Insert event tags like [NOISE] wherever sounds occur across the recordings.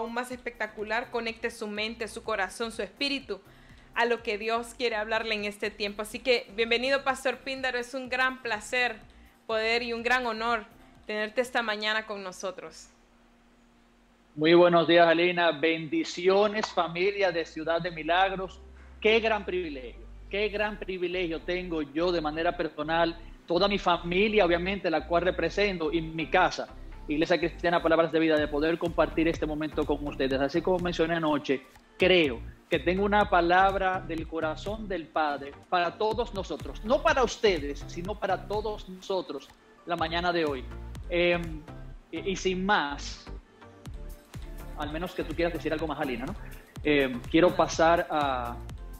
aún más espectacular, conecte su mente, su corazón, su espíritu a lo que Dios quiere hablarle en este tiempo. Así que bienvenido, Pastor Píndaro. Es un gran placer poder y un gran honor tenerte esta mañana con nosotros. Muy buenos días, Alina. Bendiciones, familia de Ciudad de Milagros. Qué gran privilegio, qué gran privilegio tengo yo de manera personal, toda mi familia, obviamente, la cual represento, y mi casa, Iglesia Cristiana Palabras de Vida, de poder compartir este momento con ustedes. Así como mencioné anoche, creo que tengo una palabra del corazón del Padre para todos nosotros, no para ustedes, sino para todos nosotros la mañana de hoy. Em, y, sin más, al menos que tú quieras decir algo más, Alina, ¿no? Em, quiero pasar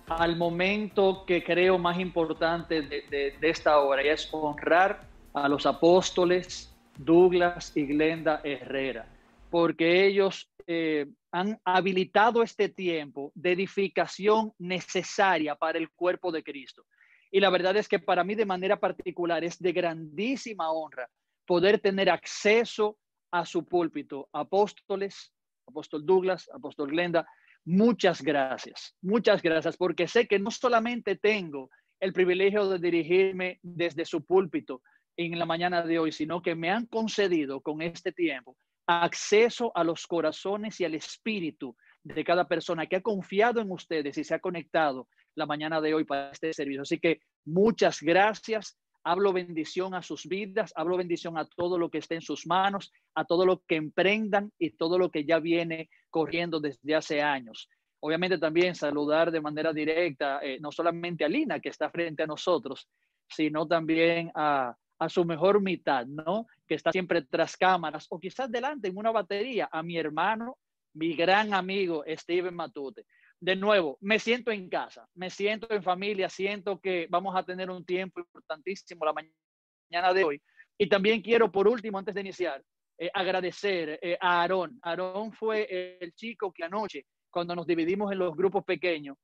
al momento que creo más importante de, de esta hora, y es honrar a los apóstoles Douglas y Glenda Herrera, porque ellos eh, han habilitado este tiempo de edificación necesaria para el cuerpo de Cristo. Y la verdad es que para mí de manera particular es de grandísima honra poder tener acceso a su púlpito. Apóstoles, apóstol Douglas, apóstol Glenda, muchas gracias, muchas gracias, porque sé que no solamente tengo el privilegio de dirigirme desde su púlpito en la mañana de hoy, sino que me han concedido con este tiempo acceso a los corazones y al espíritu de cada persona que ha confiado en ustedes y se ha conectado la mañana de hoy para este servicio. Así que muchas gracias. Hablo bendición a sus vidas, hablo bendición a todo lo que esté en sus manos, a todo lo que emprendan y todo lo que ya viene corriendo desde hace años. Obviamente también saludar de manera directa, eh, no solamente a Lina, que está frente a nosotros, sino también a, a su mejor mitad, ¿no? Que está siempre tras cámaras o quizás delante en una batería, a mi hermano, mi gran amigo Steven Matute. De nuevo, me siento en casa, me siento en familia, siento que vamos a tener un tiempo importantísimo la mañana de hoy. Y también quiero, por último, antes de iniciar, eh, agradecer eh, a Aarón. Aarón fue el chico que anoche, cuando nos dividimos en los grupos pequeños,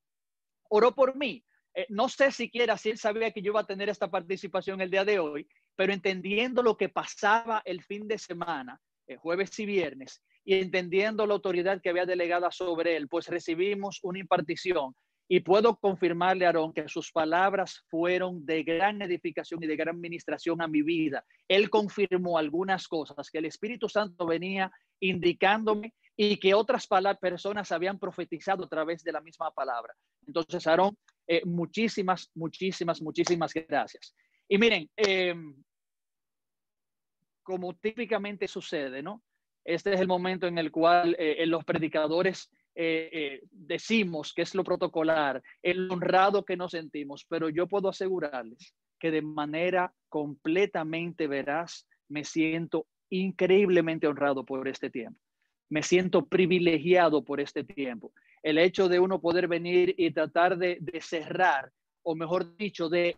oró por mí. Eh, no sé siquiera si él sabía que yo iba a tener esta participación el día de hoy, pero entendiendo lo que pasaba el fin de semana, el jueves y viernes, y entendiendo la autoridad que había delegada sobre él, pues recibimos una impartición. Y puedo confirmarle, Aarón, que sus palabras fueron de gran edificación y de gran administración a mi vida. Él confirmó algunas cosas que el Espíritu Santo venía indicándome y que otras personas habían profetizado a través de la misma palabra. Entonces, Aarón, eh, muchísimas, muchísimas, muchísimas gracias. Y miren, em, como típicamente sucede, ¿no? Este es el momento en el cual eh, los predicadores eh, eh, decimos que es lo protocolar, el honrado que nos sentimos, pero yo puedo asegurarles que de manera completamente veraz me siento increíblemente honrado por este tiempo. Me siento privilegiado por este tiempo. El hecho de uno poder venir y tratar de cerrar, o mejor dicho, de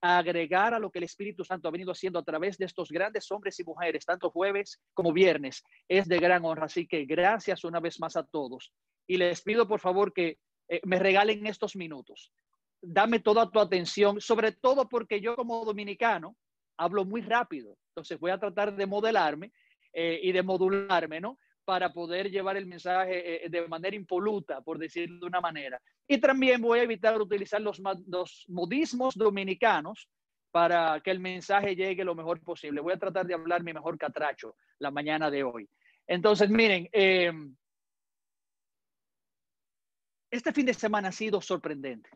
agregar a lo que el Espíritu Santo ha venido haciendo a través de estos grandes hombres y mujeres, tanto jueves como viernes, es de gran honra. Así que gracias una vez más a todos. Y les pido por favor que eh, me regalen estos minutos. Dame toda tu atención, sobre todo porque yo como dominicano hablo muy rápido. Entonces voy a tratar de modelarme eh, y de modularme, ¿no? Para poder llevar el mensaje eh, de manera impoluta, por decirlo de una manera. Y también voy a evitar utilizar los, modismos dominicanos para que el mensaje llegue lo mejor posible. Voy a tratar de hablar mi mejor catracho la mañana de hoy. Entonces, miren, em, este fin de semana ha sido sorprendente.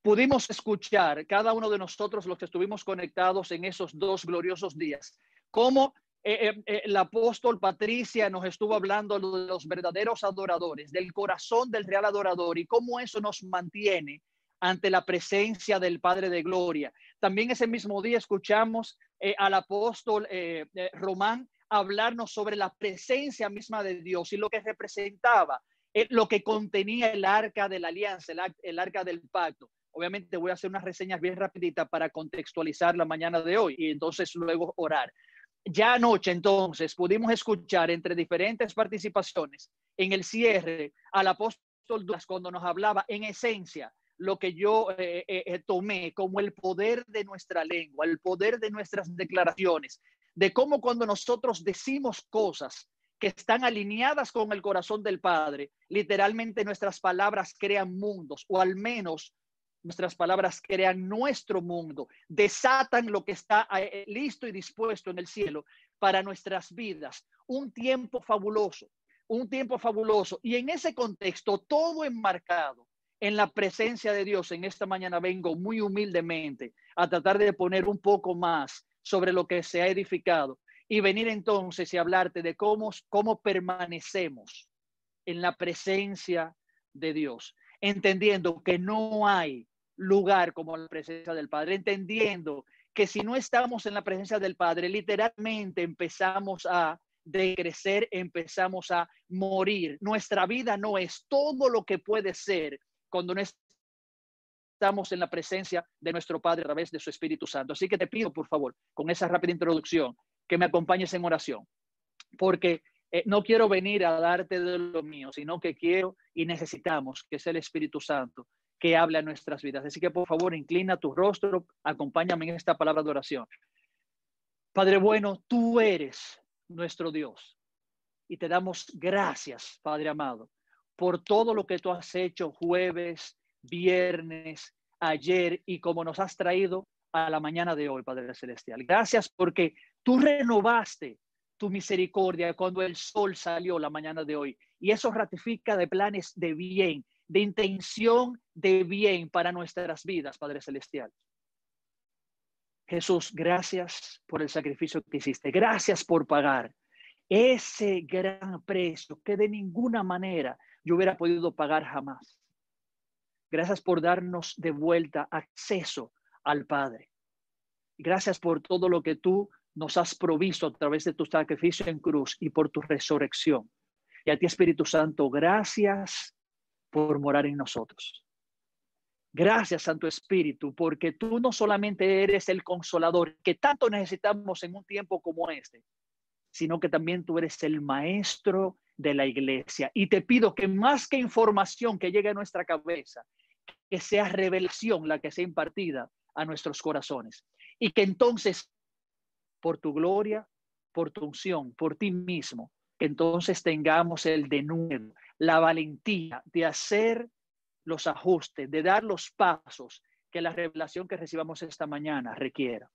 Pudimos escuchar, cada uno de nosotros, los que estuvimos conectados en esos dos gloriosos días, cómo eh, eh, eh, el apóstol Patricia nos estuvo hablando de los verdaderos adoradores, del corazón del real adorador y cómo eso nos mantiene ante la presencia del Padre de Gloria. También ese mismo día escuchamos al apóstol Román hablarnos sobre la presencia misma de Dios y lo que representaba, lo que contenía el arca de la alianza, el, el arca del pacto. Obviamente voy a hacer unas reseñas bien rapiditas para contextualizar la mañana de hoy y entonces luego orar. Ya anoche entonces pudimos escuchar entre diferentes participaciones en el cierre al apóstol cuando nos hablaba en esencia lo que yo eh, eh, eh, tomé como el poder de nuestra lengua, el poder de nuestras declaraciones, de cómo cuando nosotros decimos cosas que están alineadas con el corazón del Padre, literalmente nuestras palabras crean mundos, o al menos nuestras palabras crean nuestro mundo, desatan lo que está eh, listo y dispuesto en el cielo para nuestras vidas. Un tiempo fabuloso, un tiempo fabuloso. Y en ese contexto, todo enmarcado en la presencia de Dios, en esta mañana vengo muy humildemente a tratar de poner un poco más sobre lo que se ha edificado y venir entonces y hablarte de cómo, cómo permanecemos en la presencia de Dios, entendiendo que no hay lugar como la presencia del Padre, entendiendo que si no estamos en la presencia del Padre, literalmente empezamos a decrecer, empezamos a morir. Nuestra vida no es todo lo que puede ser cuando no estamos en la presencia de nuestro Padre a través de su Espíritu Santo. Así que te pido, por favor, con esa rápida introducción, que me acompañes en oración, porque eh, no quiero venir a darte de lo mío, sino que quiero y necesitamos que sea el Espíritu Santo que hable a nuestras vidas. Así que por favor, inclina tu rostro, acompáñame en esta palabra de oración. Padre bueno, tú eres nuestro Dios y te damos gracias, Padre amado, por todo lo que tú has hecho jueves, viernes, ayer y como nos has traído a la mañana de hoy, Padre Celestial. Gracias porque tú renovaste tu misericordia cuando el sol salió la mañana de hoy y eso ratifica de planes de bien de intención de bien para nuestras vidas, Padre Celestial. Jesús, gracias por el sacrificio que hiciste. Gracias por pagar ese gran precio que de ninguna manera yo hubiera podido pagar jamás. Gracias por darnos de vuelta acceso al Padre. Gracias por todo lo que tú nos has provisto a través de tu sacrificio en cruz y por tu resurrección. Y a ti, Espíritu Santo, gracias por morar en nosotros. Gracias, Santo Espíritu, porque tú no solamente eres el consolador que tanto necesitamos en un tiempo como este, sino que también tú eres el maestro de la iglesia. Y te pido que más que información que llegue a nuestra cabeza, que sea revelación la que sea impartida a nuestros corazones. Y que entonces, por tu gloria, por tu unción, por ti mismo, entonces tengamos el denuedo, la valentía de hacer los ajustes, de dar los pasos que la revelación que recibamos esta mañana requiera.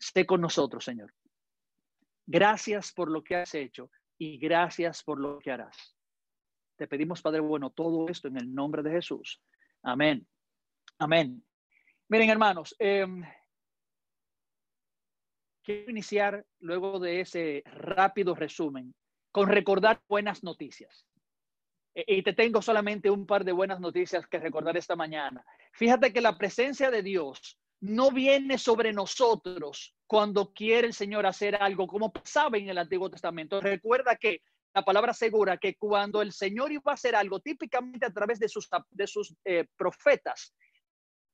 Esté con nosotros, Señor. Gracias por lo que has hecho y gracias por lo que harás. Te pedimos, Padre bueno, todo esto en el nombre de Jesús. Amén. Amén. Miren, hermanos, em, quiero iniciar luego de ese rápido resumen con recordar buenas noticias. E, y te tengo solamente un par de buenas noticias que recordar esta mañana. Fíjate que la presencia de Dios no viene sobre nosotros cuando quiere el Señor hacer algo, como pasaba en el Antiguo Testamento. Recuerda que la palabra asegura que cuando el Señor iba a hacer algo, típicamente a través de sus, de sus eh, profetas,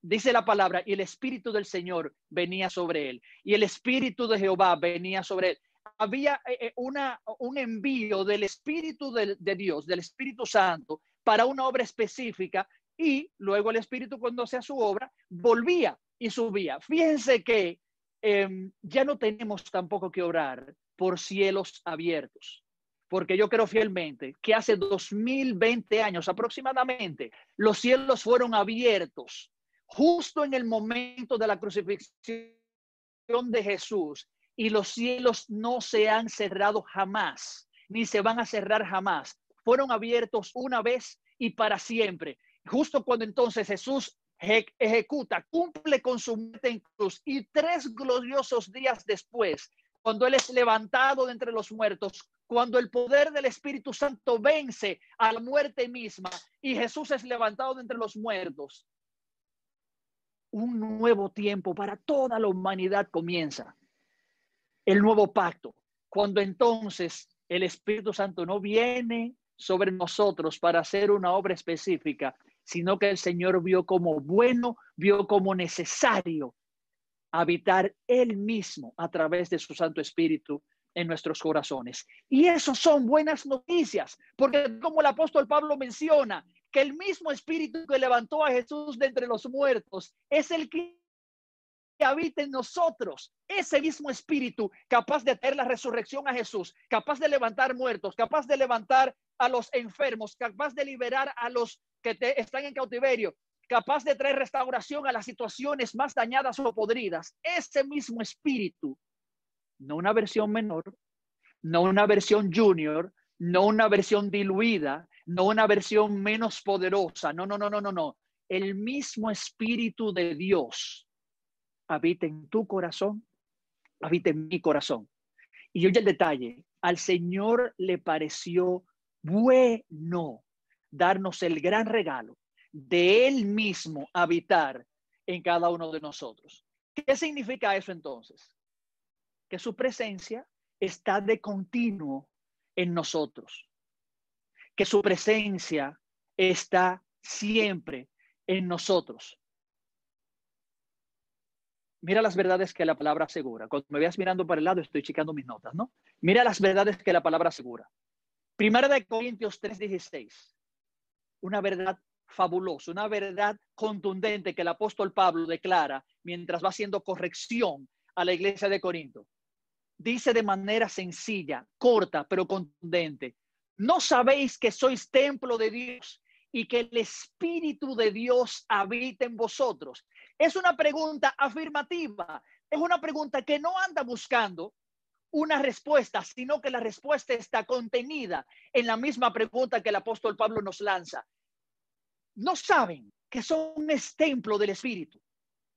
dice la palabra, y el Espíritu del Señor venía sobre él, y el Espíritu de Jehová venía sobre él había eh, eh, un envío del Espíritu de, Dios, del Espíritu Santo, para una obra específica y luego el Espíritu cuando hacía su obra volvía y subía. Fíjense que em, ya no tenemos tampoco que orar por cielos abiertos, porque yo creo fielmente que hace 2020 años aproximadamente los cielos fueron abiertos justo en el momento de la crucifixión de Jesús y los cielos no se han cerrado jamás, ni se van a cerrar jamás. Fueron abiertos una vez y para siempre. Justo cuando entonces Jesús ejecuta, cumple con su muerte en cruz y tres gloriosos días después, cuando Él es levantado de entre los muertos, cuando el poder del Espíritu Santo vence a la muerte misma y Jesús es levantado de entre los muertos, un nuevo tiempo para toda la humanidad comienza el nuevo pacto, cuando entonces el Espíritu Santo no viene sobre nosotros para hacer una obra específica, sino que el Señor vio como bueno, vio como necesario habitar Él mismo a través de su Santo Espíritu en nuestros corazones. Y eso son buenas noticias, porque como el apóstol Pablo menciona, que el mismo Espíritu que levantó a Jesús de entre los muertos es el que habita en nosotros. Ese mismo espíritu capaz de traer la resurrección a Jesús, capaz de levantar muertos, capaz de levantar a los enfermos, capaz de liberar a los que te, están en cautiverio, capaz de traer restauración a las situaciones más dañadas o podridas. Ese mismo espíritu, no una versión menor, no una versión junior, no una versión diluida, no una versión menos poderosa. No, no, no, no, no, no. El mismo espíritu de Dios habita en tu corazón, habita en mi corazón. Y oye el detalle, al Señor le pareció bueno darnos el gran regalo de Él mismo habitar en cada uno de nosotros. ¿Qué significa eso entonces? Que su presencia está de continuo en nosotros, que su presencia está siempre en nosotros. Mira las verdades que la palabra asegura. Cuando me veas mirando para el lado, estoy checando mis notas, ¿no? Mira las verdades que la palabra asegura. Primera de Corintios 3:16. Una verdad fabulosa, una verdad contundente que el apóstol Pablo declara mientras va haciendo corrección a la iglesia de Corinto. Dice de manera sencilla, corta, pero contundente. ¿No sabéis que sois templo de Dios y que el Espíritu de Dios habita en vosotros? Es una pregunta afirmativa, es una pregunta que no anda buscando una respuesta, sino que la respuesta está contenida en la misma pregunta que el apóstol Pablo nos lanza. No saben que son un templo del Espíritu,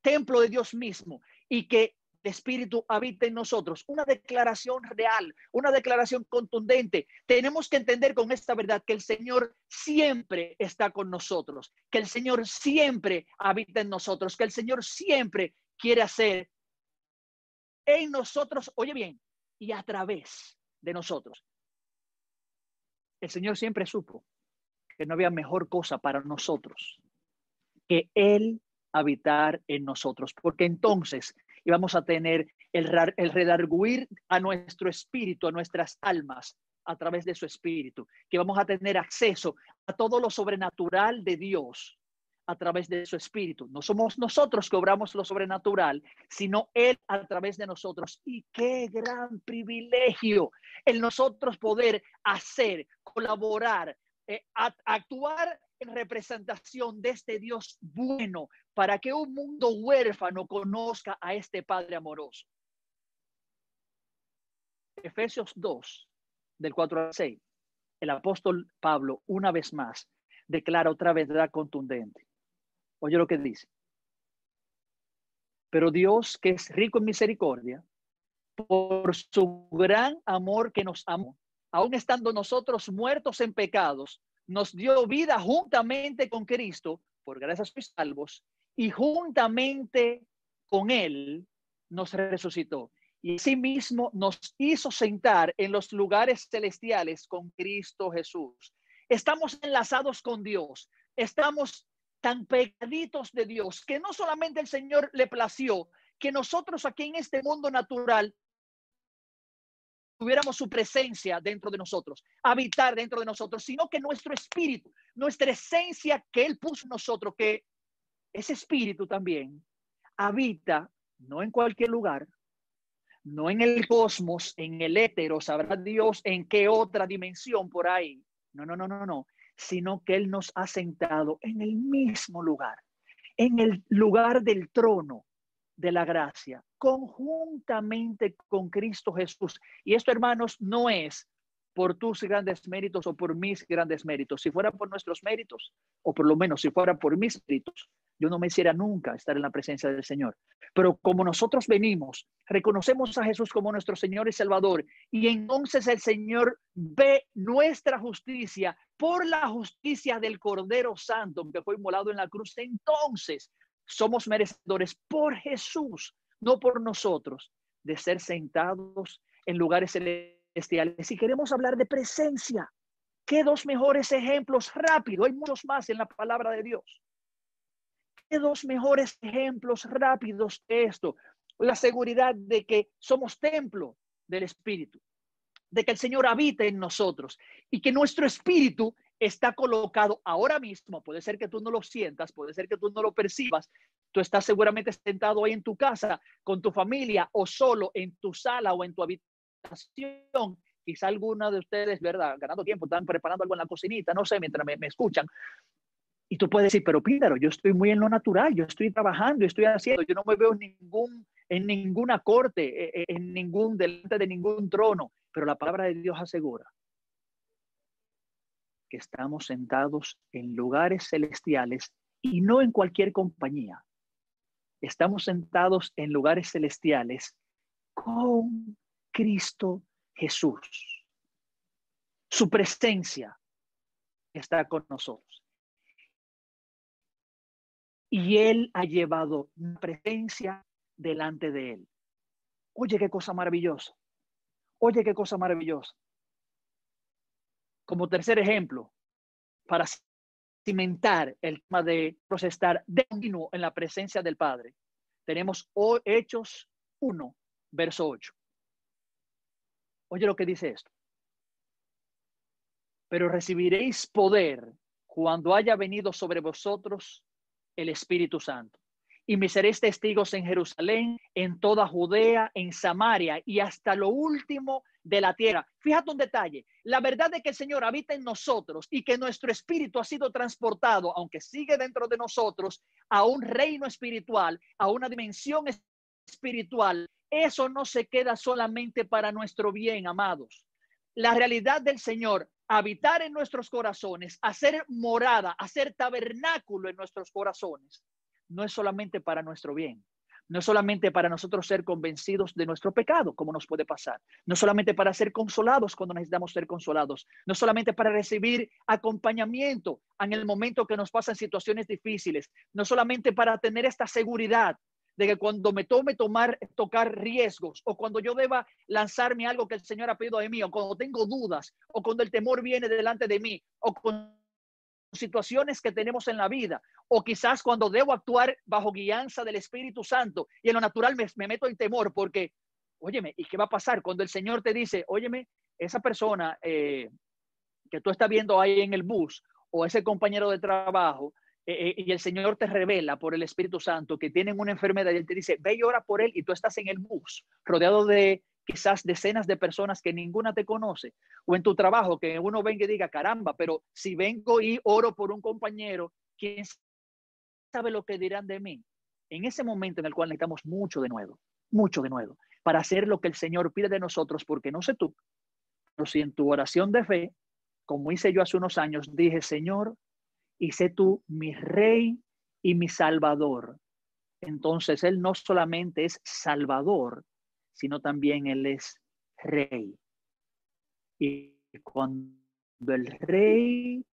templo de Dios mismo, y que Espíritu habita en nosotros. Una declaración real, una declaración contundente. Tenemos que entender con esta verdad que el Señor siempre está con nosotros, que el Señor siempre habita en nosotros, que el Señor siempre quiere hacer en nosotros, oye bien, y a través de nosotros. El Señor siempre supo que no había mejor cosa para nosotros que Él habitar en nosotros, porque entonces y vamos a tener el, el redarguir a nuestro espíritu, a nuestras almas a través de su espíritu, que vamos a tener acceso a todo lo sobrenatural de Dios a través de su espíritu. No somos nosotros que obramos lo sobrenatural, sino Él a través de nosotros. Y qué gran privilegio el nosotros poder hacer, colaborar, eh, actuar en representación de este Dios bueno, para que un mundo huérfano conozca a este Padre amoroso. Efesios 2, del 4 al 6, el apóstol Pablo, una vez más, declara otra verdad contundente. Oye lo que dice. Pero Dios, que es rico en misericordia, por su gran amor que nos amó, aun estando nosotros muertos en pecados, nos dio vida juntamente con Cristo, por gracias sois salvos, y juntamente con Él nos resucitó. Y asimismo nos hizo sentar en los lugares celestiales con Cristo Jesús. Estamos enlazados con Dios, estamos tan pegaditos de Dios que no solamente el Señor le plació que nosotros aquí en este mundo natural tuviéramos su presencia dentro de nosotros, habitar dentro de nosotros, sino que nuestro espíritu, nuestra esencia que Él puso nosotros, que ese espíritu también habita no en cualquier lugar, no en el cosmos, en el étero, sabrá Dios en qué otra dimensión por ahí. No, no, no, no, no, sino que Él nos ha sentado en el mismo lugar, en el lugar del trono de la gracia, conjuntamente con Cristo Jesús. Y esto, hermanos, no es por tus grandes méritos o por mis grandes méritos. Si fuera por nuestros méritos, o por lo menos si fuera por mis méritos, yo no me hiciera nunca estar en la presencia del Señor. Pero como nosotros venimos, reconocemos a Jesús como nuestro Señor y Salvador, y entonces el Señor ve nuestra justicia por la justicia del Cordero Santo que fue inmolado en la cruz. Entonces somos merecedores por Jesús, no por nosotros, de ser sentados en lugares celestiales. Si queremos hablar de presencia, ¿qué dos mejores ejemplos? Rápido, hay muchos más en la palabra de Dios. ¿Qué dos mejores ejemplos rápidos de esto? La seguridad de que somos templo del Espíritu, de que el Señor habita en nosotros y que nuestro espíritu está colocado ahora mismo, puede ser que tú no lo sientas, puede ser que tú no lo percibas, Tú estás seguramente sentado ahí en tu casa con tu familia o solo en tu sala o en tu habitación. Quizá alguna de ustedes, ¿verdad? Ganando tiempo, están preparando algo en la cocinita, no sé, mientras me, escuchan. Y tú puedes decir, pero Píndaro, yo estoy muy en lo natural, yo estoy trabajando, yo estoy haciendo, yo no me veo en, ningún, en ninguna corte, en, e, en ningún, delante de ningún trono. Pero la palabra de Dios asegura que estamos sentados en lugares celestiales y no en cualquier compañía. Estamos sentados en lugares celestiales con Cristo Jesús. Su presencia está con nosotros. Y Él ha llevado presencia delante de Él. Oye, qué cosa maravillosa. Oye, qué cosa maravillosa. Como tercer ejemplo, para cimentar el tema de procesar de continuo en la presencia del Padre, tenemos Hechos 1, verso 8. Oye lo que dice esto. Pero recibiréis poder cuando haya venido sobre vosotros el Espíritu Santo. Y me seréis testigos en Jerusalén, en toda Judea, en Samaria y hasta lo último de la tierra. Fíjate un detalle, la verdad de que el Señor habita en nosotros y que nuestro espíritu ha sido transportado, aunque sigue dentro de nosotros, a un reino espiritual, a una dimensión espiritual. Eso no se queda solamente para nuestro bien, amados. La realidad del Señor, habitar en nuestros corazones, hacer morada, hacer tabernáculo en nuestros corazones, no es solamente para nuestro bien, no solamente para nosotros ser convencidos de nuestro pecado, como nos puede pasar, no solamente para ser consolados cuando necesitamos ser consolados, no solamente para recibir acompañamiento en el momento que nos pasan situaciones difíciles, no solamente para tener esta seguridad de que cuando me tome tomar, tocar riesgos, o cuando yo deba lanzarme algo que el Señor ha pedido de mí, o cuando tengo dudas, o cuando el temor viene delante de mí, o con situaciones que tenemos en la vida, o quizás cuando debo actuar bajo guianza del Espíritu Santo y en lo natural me, meto en temor porque, óyeme, ¿y qué va a pasar cuando el Señor te dice, óyeme, esa persona eh, que tú estás viendo ahí en el bus o ese compañero de trabajo, eh, y el Señor te revela por el Espíritu Santo que tienen una enfermedad y Él te dice, ve y ora por Él y tú estás en el bus, rodeado de quizás decenas de personas que ninguna te conoce, o en tu trabajo que uno venga y diga, caramba, pero si vengo y oro por un compañero, ¿quién sabe lo que dirán de mí? En ese momento en el cual necesitamos mucho de nuevo, mucho de nuevo, para hacer lo que el Señor pide de nosotros, porque no sé tú, pero si en tu oración de fe, como hice yo hace unos años, dije, Señor, y sé tú mi rey y mi salvador. Entonces Él no solamente es salvador, sino también Él es rey. Y cuando el rey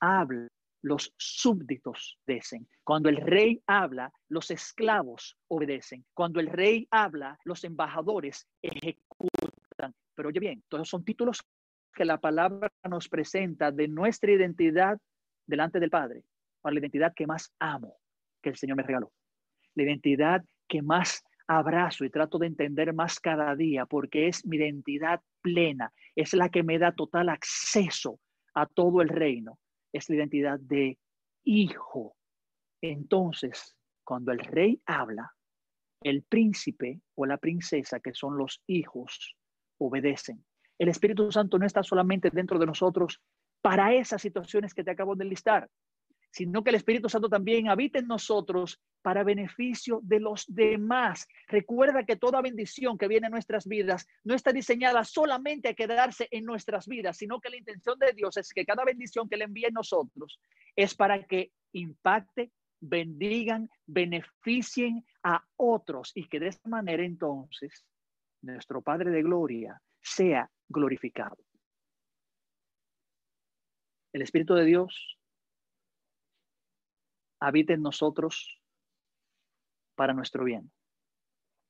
habla, los súbditos obedecen. Cuando el rey habla, los esclavos obedecen. Cuando el rey habla, los embajadores ejecutan. Pero oye bien, todos son títulos que la palabra nos presenta de nuestra identidad delante del Padre, para la identidad que más amo que el Señor me regaló. La identidad que más abrazo y trato de entender más cada día porque es mi identidad plena, es la que me da total acceso a todo el reino, es la identidad de hijo. Entonces, cuando el rey habla, el príncipe o la princesa, que son los hijos, obedecen. El Espíritu Santo no está solamente dentro de nosotros para esas situaciones que te acabo de listar sino que el Espíritu Santo también habita en nosotros para beneficio de los demás. Recuerda que toda bendición que viene en nuestras vidas no está diseñada solamente a quedarse en nuestras vidas, sino que la intención de Dios es que cada bendición que le envíe a nosotros es para que impacte, bendigan, beneficien a otros y que de esta manera entonces nuestro Padre de Gloria sea glorificado. El Espíritu de Dios habita en nosotros para nuestro bien.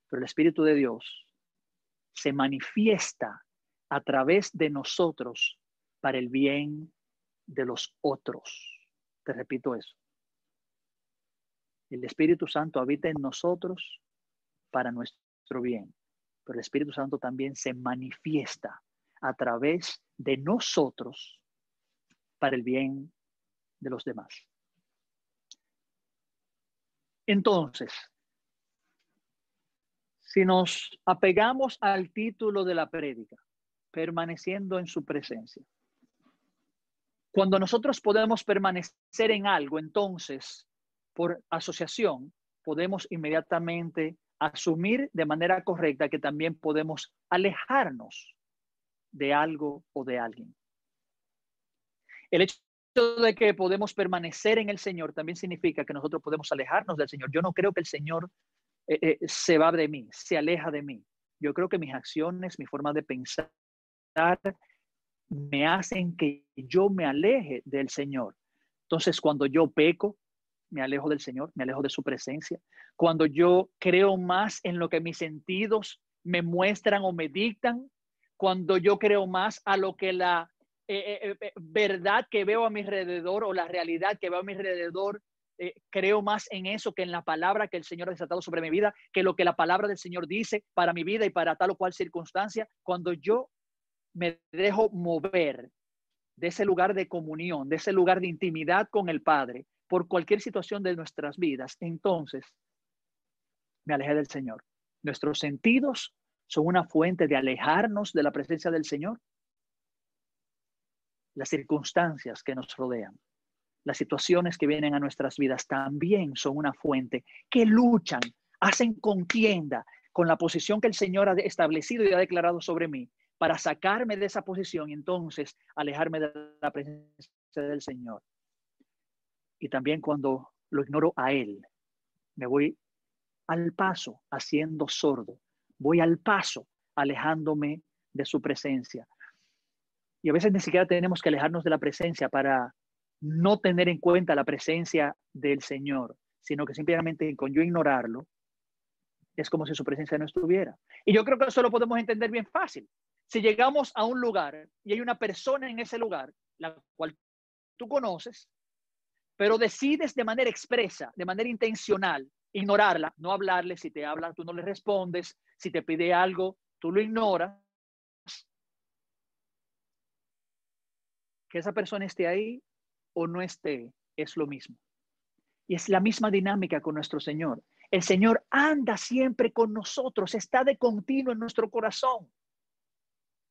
Pero el Espíritu de Dios se manifiesta a través de nosotros para el bien de los otros. Te repito eso. El Espíritu Santo habita en nosotros para nuestro bien, pero el Espíritu Santo también se manifiesta a través de nosotros para el bien de los demás. Entonces, si nos apegamos al título de la prédica, permaneciendo en su presencia, cuando nosotros podemos permanecer en algo, entonces, por asociación, podemos inmediatamente asumir de manera correcta que también podemos alejarnos de algo o de alguien. El hecho de que podemos permanecer en el Señor también significa que nosotros podemos alejarnos del Señor. Yo no creo que el Señor eh, eh, se va de mí, se aleja de mí. Yo creo que mis acciones, mi forma de pensar, me hacen que yo me aleje del Señor. Entonces, cuando yo peco, me alejo del Señor, me alejo de su presencia. Cuando yo creo más en lo que mis sentidos me muestran o me dictan, cuando yo creo más a lo que la eh, verdad que veo a mi alrededor o la realidad que veo a mi alrededor eh, creo más en eso que en la palabra que el Señor ha desatado sobre mi vida, que lo que la palabra del Señor dice para mi vida y para tal o cual circunstancia. Cuando yo me dejo mover de ese lugar de comunión, de ese lugar de intimidad con el Padre, por cualquier situación de nuestras vidas, entonces me alejé del Señor. Nuestros sentidos son una fuente de alejarnos de la presencia del Señor. Las circunstancias que nos rodean las situaciones que vienen a nuestras vidas también son una fuente que luchan, hacen contienda con la posición que el Señor ha establecido y ha declarado sobre mí para sacarme de esa posición y entonces alejarme de la presencia del Señor. Y también cuando lo ignoro a Él, me voy al paso haciendo sordo, voy al paso alejándome de su presencia. Y a veces ni siquiera tenemos que alejarnos de la presencia para no tener en cuenta la presencia del Señor, sino que simplemente con yo ignorarlo, es como si su presencia no estuviera. Y yo creo que eso lo podemos entender bien fácil. Si llegamos a un lugar y hay una persona en ese lugar, la cual tú conoces, pero decides de manera expresa, de manera intencional, ignorarla, no hablarle, si te habla, tú no le respondes, si te pide algo, tú lo ignoras, que esa persona esté ahí o no esté, es lo mismo. Y es la misma dinámica con nuestro Señor. El Señor anda siempre con nosotros, está de continuo en nuestro corazón.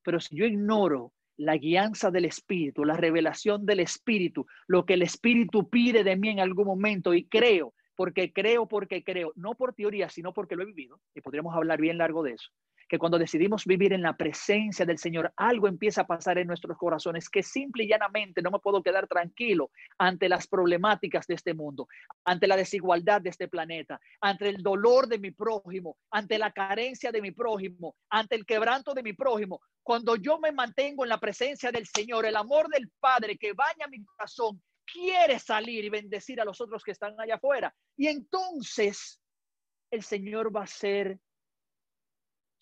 Pero si yo ignoro la guianza del Espíritu, la revelación del Espíritu, lo que el Espíritu pide de mí en algún momento. Y creo, porque creo, porque creo, no por teoría, sino porque lo he vivido, y podríamos hablar bien largo de eso, que cuando decidimos vivir en la presencia del Señor, algo empieza a pasar en nuestros corazones que simple y llanamente no me puedo quedar tranquilo ante las problemáticas de este mundo, ante la desigualdad de este planeta, ante el dolor de mi prójimo, ante la carencia de mi prójimo, ante el quebranto de mi prójimo. Cuando yo me mantengo en la presencia del Señor, el amor del Padre que baña mi corazón, quiere salir y bendecir a los otros que están allá afuera. Y entonces el Señor va a ser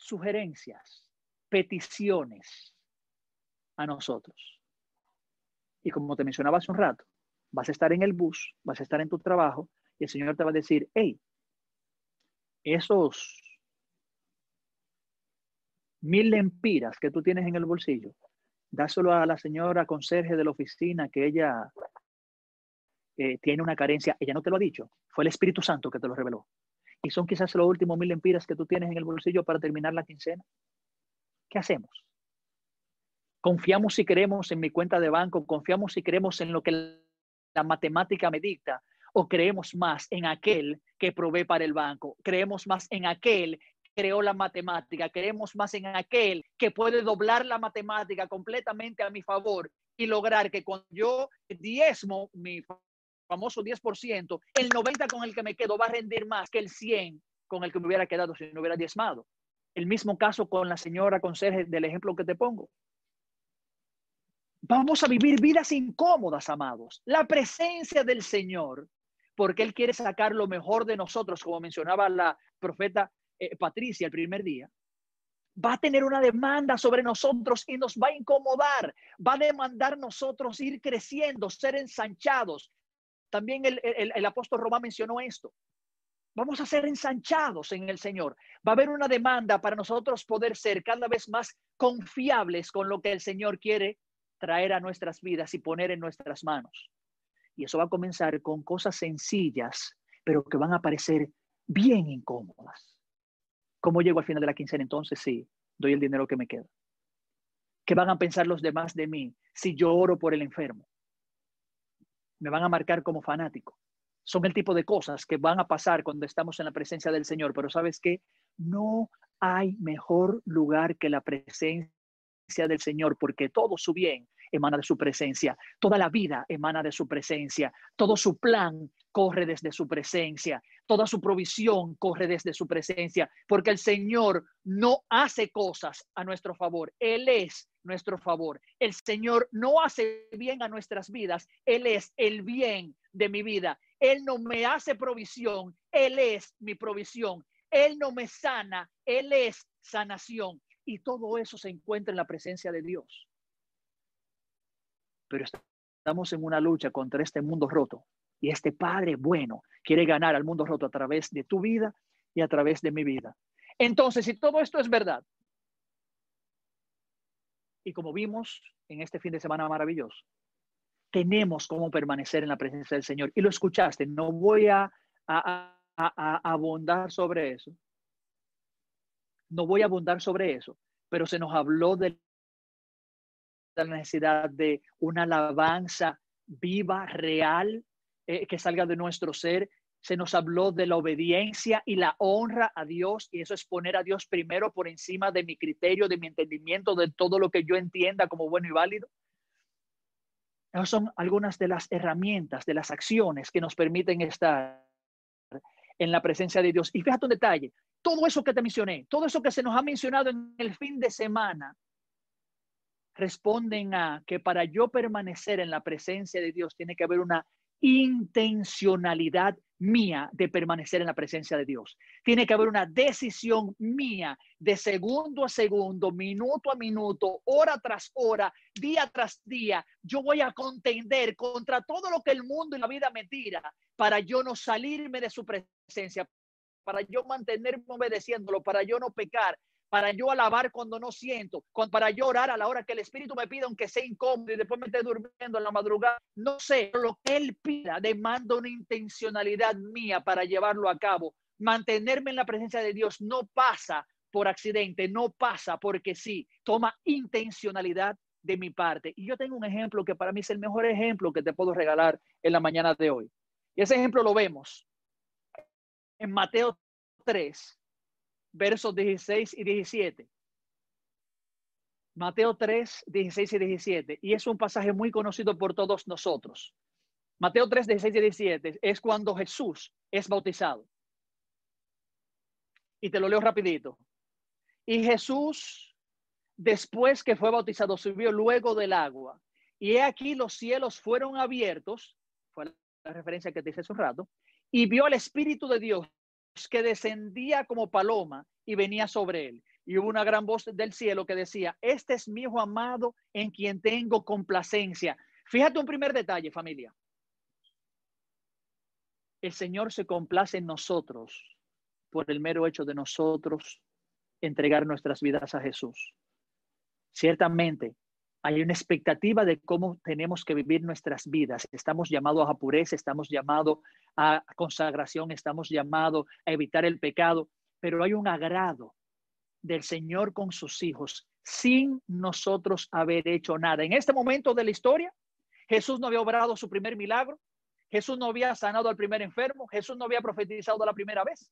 sugerencias, peticiones a nosotros. Y como te mencionaba hace un rato, vas a estar en el bus, vas a estar en tu trabajo y el Señor te va a decir, hey, esos mil lempiras que tú tienes en el bolsillo, dáselo a la señora conserje de la oficina que ella eh, tiene una carencia. Ella no te lo ha dicho, fue el Espíritu Santo que te lo reveló y son quizás los últimos mil empiras que tú tienes en el bolsillo para terminar la quincena. ¿Qué hacemos? Confiamos si creemos en mi cuenta de banco, confiamos si creemos en lo que la matemática me dicta, o creemos más en aquel que provee para el banco, creemos más en aquel que creó la matemática, creemos más en aquel que puede doblar la matemática completamente a mi favor y lograr que cuando yo diezmo mi famoso 10%, el 90% con el que me quedo va a rendir más que el 100% con el que me hubiera quedado si no hubiera diezmado. El mismo caso con la señora conserje del ejemplo que te pongo. Vamos a vivir vidas incómodas, amados. La presencia del Señor, porque Él quiere sacar lo mejor de nosotros, como mencionaba la profeta eh, Patricia el primer día, va a tener una demanda sobre nosotros y nos va a incomodar. Va a demandar nosotros ir creciendo, ser ensanchados, también el, apóstol Román mencionó esto. Vamos a ser ensanchados en el Señor. Va a haber una demanda para nosotros poder ser cada vez más confiables con lo que el Señor quiere traer a nuestras vidas y poner en nuestras manos. Y eso va a comenzar con cosas sencillas, pero que van a parecer bien incómodas. ¿Cómo llego al final de la quincena? Entonces sí, doy el dinero que me queda. ¿Qué van a pensar los demás de mí si yo oro por el enfermo? Me van a marcar como fanático. Son el tipo de cosas que van a pasar cuando estamos en la presencia del Señor, pero sabes qué? No hay mejor lugar que la presencia del Señor, porque todo su bien emana de su presencia, toda la vida emana de su presencia, todo su plan corre desde su presencia, toda su provisión corre desde su presencia, porque el Señor no hace cosas a nuestro favor, Él es nuestro favor. El Señor no hace bien a nuestras vidas, Él es el bien de mi vida. Él no me hace provisión, Él es mi provisión. Él no me sana, Él es sanación. Y todo eso se encuentra en la presencia de Dios. Pero estamos en una lucha contra este mundo roto. Y este Padre bueno quiere ganar al mundo roto a través de tu vida y a través de mi vida. Entonces, si todo esto es verdad, y como vimos en este fin de semana maravilloso, tenemos cómo permanecer en la presencia del Señor. Y lo escuchaste, no voy a, a, a, abundar sobre eso. No voy a abundar sobre eso, pero se nos habló de la necesidad de una alabanza viva, real, eh, que salga de nuestro ser. Se nos habló de la obediencia y la honra a Dios, y eso es poner a Dios primero por encima de mi criterio, de mi entendimiento, de todo lo que yo entienda como bueno y válido. Esas son algunas de las herramientas, de las acciones que nos permiten estar en la presencia de Dios. Y fíjate un detalle, todo eso que te mencioné, todo eso que se nos ha mencionado en el fin de semana, responden a que para yo permanecer en la presencia de Dios tiene que haber una intencionalidad mía de permanecer en la presencia de Dios. Tiene que haber una decisión mía de segundo a segundo, minuto a minuto, hora tras hora, día tras día. Yo voy a contender contra todo lo que el mundo y la vida me tira para yo no salirme de su presencia, para yo mantenerme obedeciéndolo, para yo no pecar, para yo alabar cuando no siento, para yo orar a la hora que el Espíritu me pida, aunque sea incómodo y después me esté durmiendo en la madrugada. No sé, lo que Él pida demanda una intencionalidad mía para llevarlo a cabo. Mantenerme en la presencia de Dios no pasa por accidente, no pasa porque sí, toma intencionalidad de mi parte. Y yo tengo un ejemplo que para mí es el mejor ejemplo que te puedo regalar en la mañana de hoy. Y ese ejemplo lo vemos en Mateo 3, versos 16 y 17. Mateo 3, 16 y 17. Y es un pasaje muy conocido por todos nosotros. Mateo 3, 16 y 17 es cuando Jesús es bautizado. Y te lo leo rapidito. Y Jesús, después que fue bautizado, subió luego del agua. Y he aquí los cielos fueron abiertos. Fue la referencia que te hice hace un rato. Y vio al Espíritu de Dios que descendía como paloma y venía sobre él. Y hubo una gran voz del cielo que decía, este es mi hijo amado en quien tengo complacencia. Fíjate un primer detalle, familia. El Señor se complace en nosotros por el mero hecho de nosotros entregar nuestras vidas a Jesús. Ciertamente, hay una expectativa de cómo tenemos que vivir nuestras vidas. Estamos llamados a pureza, estamos llamados a consagración, estamos llamados a evitar el pecado, pero hay un agrado del Señor con sus hijos sin nosotros haber hecho nada. En este momento de la historia, Jesús no había obrado su primer milagro, Jesús no había sanado al primer enfermo, Jesús no había profetizado la primera vez.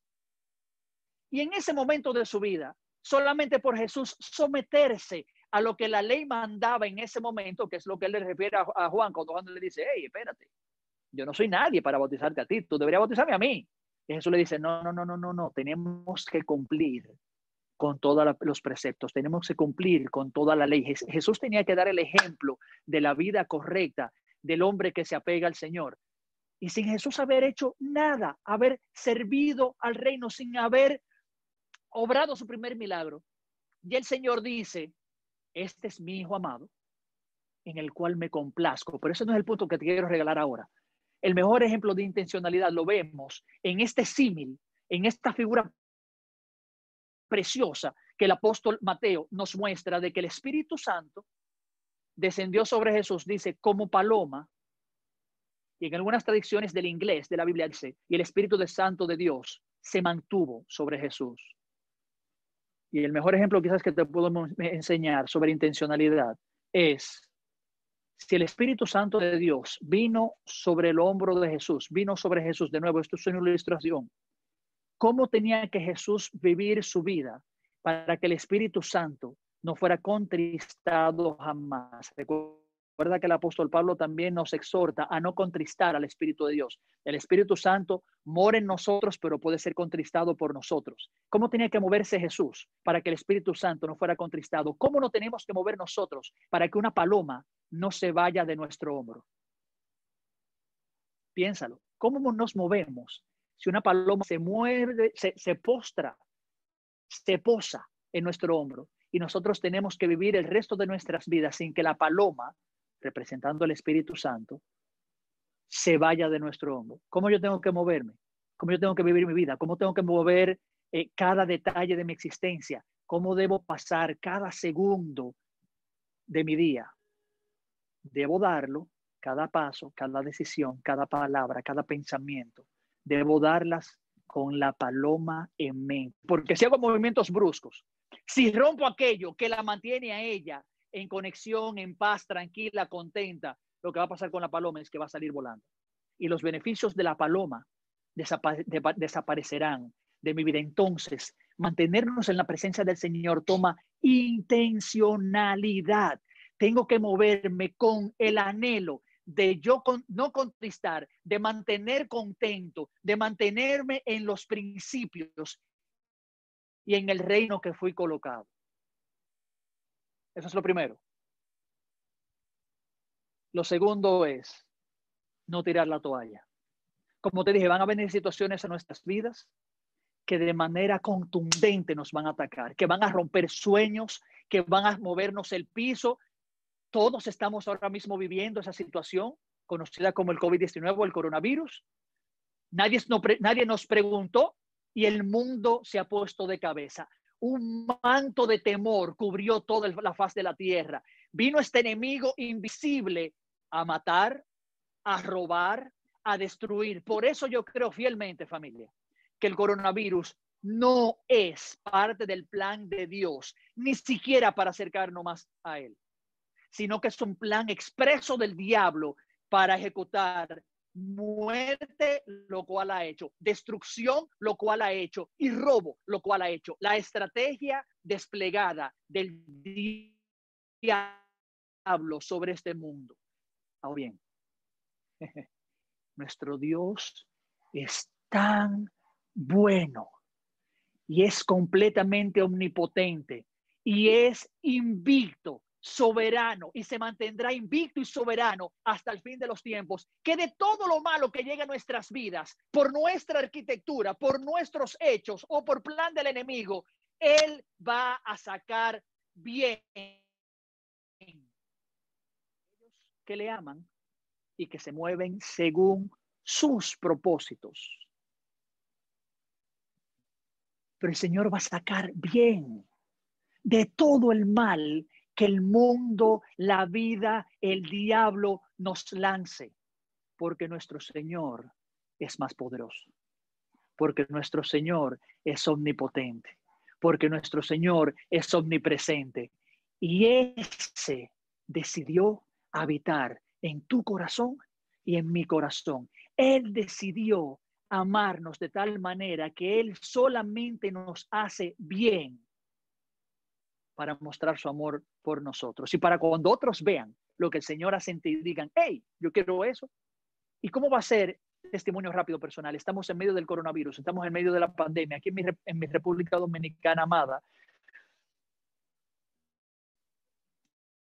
Y en ese momento de su vida, solamente por Jesús someterse a lo que la ley mandaba en ese momento, que es lo que él le refiere a, Juan, cuando Juan le dice, hey, espérate, yo no soy nadie para bautizarte a ti, tú deberías bautizarme a mí. Y Jesús le dice, no, no, no, no, no, no, tenemos que cumplir con todos los preceptos, tenemos que cumplir con toda la ley. Jesús tenía que dar el ejemplo de la vida correcta del hombre que se apega al Señor. Y sin Jesús haber hecho nada, haber servido al reino, sin haber obrado su primer milagro. Y el Señor dice, este es mi hijo amado, en el cual me complazco. Pero eso no es el punto que te quiero regalar ahora. El mejor ejemplo de intencionalidad lo vemos en este símil, en esta figura preciosa que el apóstol Mateo nos muestra de que el Espíritu Santo descendió sobre Jesús, dice, como paloma, y en algunas tradiciones del inglés de la Biblia dice, y el Espíritu de Santo de Dios se mantuvo sobre Jesús. Y el mejor ejemplo quizás que te puedo enseñar sobre intencionalidad es si el Espíritu Santo de Dios vino sobre el hombro de Jesús, vino sobre Jesús de nuevo, esto es una ilustración, ¿cómo tenía que Jesús vivir su vida para que el Espíritu Santo no fuera contristado jamás? Que el apóstol Pablo también nos exhorta a no contristar al Espíritu de Dios. El Espíritu Santo mora en nosotros, pero puede ser contristado por nosotros. ¿Cómo tenía que moverse Jesús para que el Espíritu Santo no fuera contristado? ¿Cómo no tenemos que mover nosotros para que una paloma no se vaya de nuestro hombro? Piénsalo. ¿Cómo nos movemos si una paloma se mueve, se, se postra, se posa en nuestro hombro? Y nosotros tenemos que vivir el resto de nuestras vidas sin que la paloma representando al Espíritu Santo, se vaya de nuestro hombro. ¿Cómo yo tengo que moverme? ¿Cómo yo tengo que vivir mi vida? ¿Cómo tengo que mover eh, cada detalle de mi existencia? ¿Cómo debo pasar cada segundo de mi día? Debo darlo, cada paso, cada decisión, cada palabra, cada pensamiento. Debo darlas con la paloma en mente. Porque si hago movimientos bruscos, si rompo aquello que la mantiene a ella en conexión, en paz, tranquila, contenta, lo que va a pasar con la paloma es que va a salir volando. Y los beneficios de la paloma desaparecerán de mi vida. Entonces, mantenernos en la presencia del Señor toma intencionalidad. Tengo que moverme con el anhelo de yo no contristar, de mantener contento, de mantenerme en los principios y en el reino que fui colocado. Eso es lo primero. Lo segundo es no tirar la toalla. Como te dije, van a venir situaciones en nuestras vidas que de manera contundente nos van a atacar, que van a romper sueños, que van a movernos el piso. Todos estamos ahora mismo viviendo esa situación conocida como el COVID-19 o el coronavirus. Nadie nos preguntó y el mundo se ha puesto de cabeza un manto de temor cubrió toda la faz de la tierra. Vino este enemigo invisible a matar, a robar, a destruir. Por eso yo creo fielmente, familia, que el coronavirus no es parte del plan de Dios, ni siquiera para acercarnos más a Él, sino que es un plan expreso del diablo para ejecutar muerte, lo cual ha hecho, destrucción, lo cual ha hecho, y robo, lo cual ha hecho. La estrategia desplegada del diablo sobre este mundo. Ahora bien, [LAUGHS] nuestro Dios es tan bueno y es completamente omnipotente y es invicto soberano y se mantendrá invicto y soberano hasta el fin de los tiempos, que de todo lo malo que llega a nuestras vidas, por nuestra arquitectura, por nuestros hechos o por plan del enemigo, Él va a sacar bien. que le aman y que se mueven según sus propósitos. Pero el Señor va a sacar bien de todo el mal que el mundo, la vida, el diablo nos lance, porque nuestro Señor es más poderoso, porque nuestro Señor es omnipotente, porque nuestro Señor es omnipresente. Y ese decidió habitar en tu corazón y en mi corazón. Él decidió amarnos de tal manera que Él solamente nos hace bien para mostrar su amor por nosotros y para cuando otros vean lo que el Señor hace y digan, hey, yo quiero eso. ¿Y cómo va a ser testimonio rápido personal? Estamos en medio del coronavirus, estamos en medio de la pandemia, aquí en mi, en mi República Dominicana amada.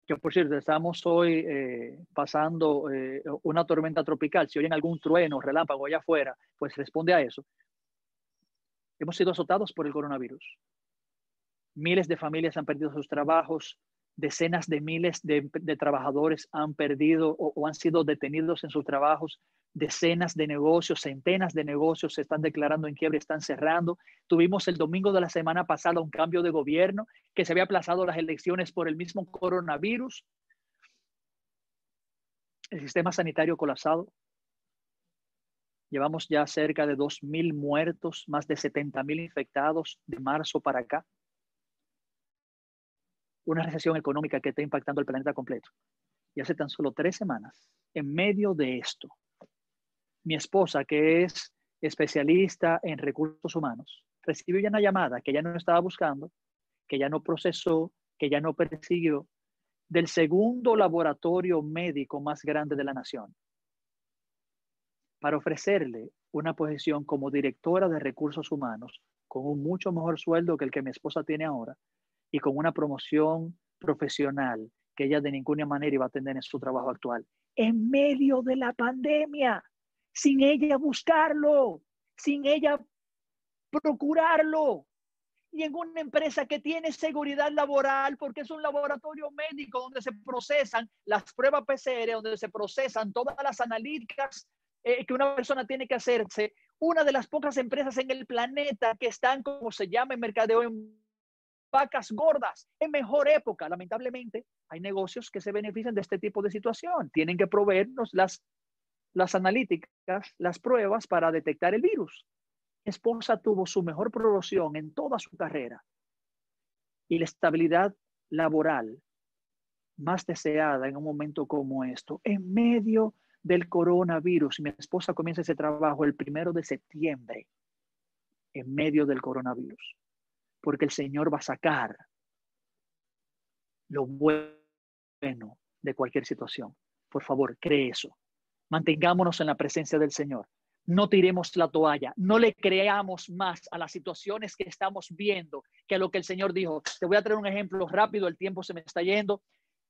Que por cierto, estamos hoy eh, pasando eh, una tormenta tropical. Si oyen algún trueno, relámpago allá afuera, pues responde a eso. Hemos sido azotados por el coronavirus. Miles de familias han perdido sus trabajos, decenas de miles de, trabajadores han perdido o, han sido detenidos en sus trabajos, decenas de negocios, centenas de negocios se están declarando en quiebra, están cerrando. Tuvimos el domingo de la semana pasada un cambio de gobierno que se había aplazado las elecciones por el mismo coronavirus. El sistema sanitario colapsado. Llevamos ya cerca de 2.000 muertos, más de 70.000 infectados de marzo para acá. Una recesión económica que está impactando el planeta completo. Y hace tan solo tres semanas, en medio de esto, mi esposa, que es especialista en recursos humanos, recibió ya una llamada que ya no estaba buscando, que ya no procesó, que ya no persiguió, del segundo laboratorio médico más grande de la nación, para ofrecerle una posición como directora de recursos humanos con un mucho mejor sueldo que el que mi esposa tiene ahora y con una promoción profesional que ella de ninguna manera iba a tener en su trabajo actual. En medio de la pandemia, sin ella buscarlo, sin ella procurarlo. Y en una empresa que tiene seguridad laboral, porque es un laboratorio médico donde se procesan las pruebas PCR, donde se procesan todas las analíticas eh, que una persona tiene que hacerse, una de las pocas empresas en el planeta que están, como se llama en mercadeo, en vacas gordas, en mejor época. Lamentablemente, hay negocios que se benefician de este tipo de situación. Tienen que proveernos las, las analíticas, las pruebas para detectar el virus esposa tuvo su mejor promoción en toda su carrera y la estabilidad laboral más deseada en un momento como esto, en medio del coronavirus. Mi esposa comienza ese trabajo el primero de septiembre, en medio del coronavirus, porque el Señor va a sacar lo bueno de cualquier situación. Por favor, cree eso. Mantengámonos en la presencia del Señor no tiremos la toalla, no le creamos más a las situaciones que estamos viendo que a lo que el Señor dijo. Te voy a traer un ejemplo rápido, el tiempo se me está yendo,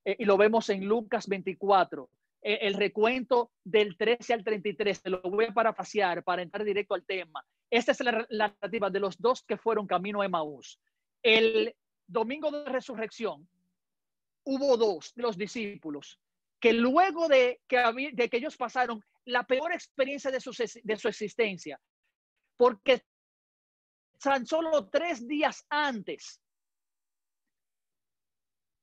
eh, y lo vemos en Lucas 24, eh, el recuento del 13 al 33, te lo voy a parafasear para entrar directo al tema. Esta es la, la narrativa de los dos que fueron camino a Emaús. El domingo de resurrección hubo dos de los discípulos que luego de que, de que ellos pasaron la peor experiencia de su, de su existencia, porque tan solo tres días antes,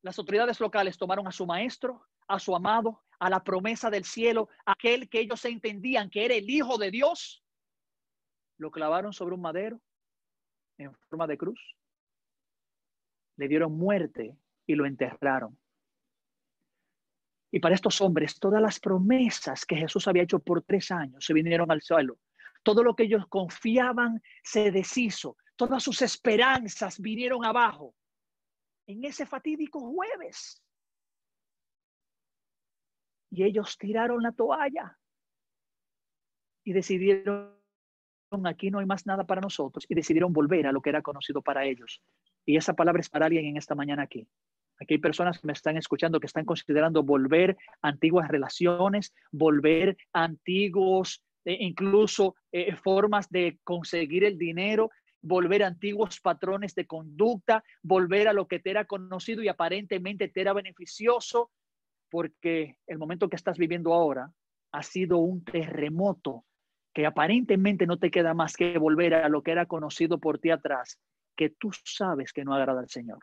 las autoridades locales tomaron a su maestro, a su amado, a la promesa del cielo, aquel que ellos entendían que era el Hijo de Dios, lo clavaron sobre un madero en forma de cruz, le dieron muerte y lo enterraron. Y para estos hombres, todas las promesas que Jesús había hecho por tres años se vinieron al suelo. Todo lo que ellos confiaban se deshizo. Todas sus esperanzas vinieron abajo. En ese fatídico jueves. Y ellos tiraron la toalla y decidieron, aquí no hay más nada para nosotros, y decidieron volver a lo que era conocido para ellos. Y esa palabra es para alguien en esta mañana aquí. Aquí hay personas que me están escuchando que están considerando volver a antiguas relaciones, volver a antiguos, eh, incluso eh, formas de conseguir el dinero, volver a antiguos patrones de conducta, volver a lo que te era conocido y aparentemente te era beneficioso, porque el momento que estás viviendo ahora ha sido un terremoto que aparentemente no te queda más que volver a lo que era conocido por ti atrás, que tú sabes que no agrada al Señor.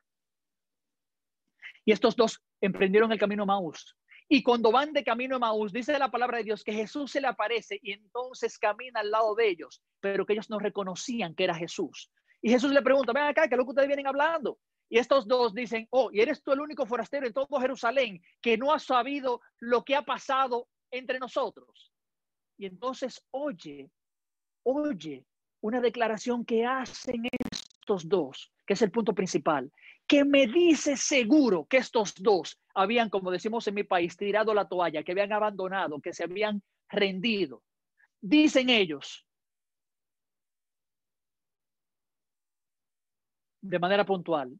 Y estos dos emprendieron el camino a Maús. Y cuando van de camino a Maús, dice la palabra de Dios que Jesús se le aparece y entonces camina al lado de ellos, pero que ellos no reconocían que era Jesús. Y Jesús le pregunta, ven acá, ¿qué es lo que ustedes vienen hablando? Y estos dos dicen, oh, y eres tú el único forastero en todo Jerusalén que no ha sabido lo que ha pasado entre nosotros. Y entonces oye, oye una declaración que hacen estos dos, que es el punto principal que me dice seguro que estos dos habían, como decimos en mi país, tirado la toalla, que habían abandonado, que se habían rendido. Dicen ellos, de manera puntual,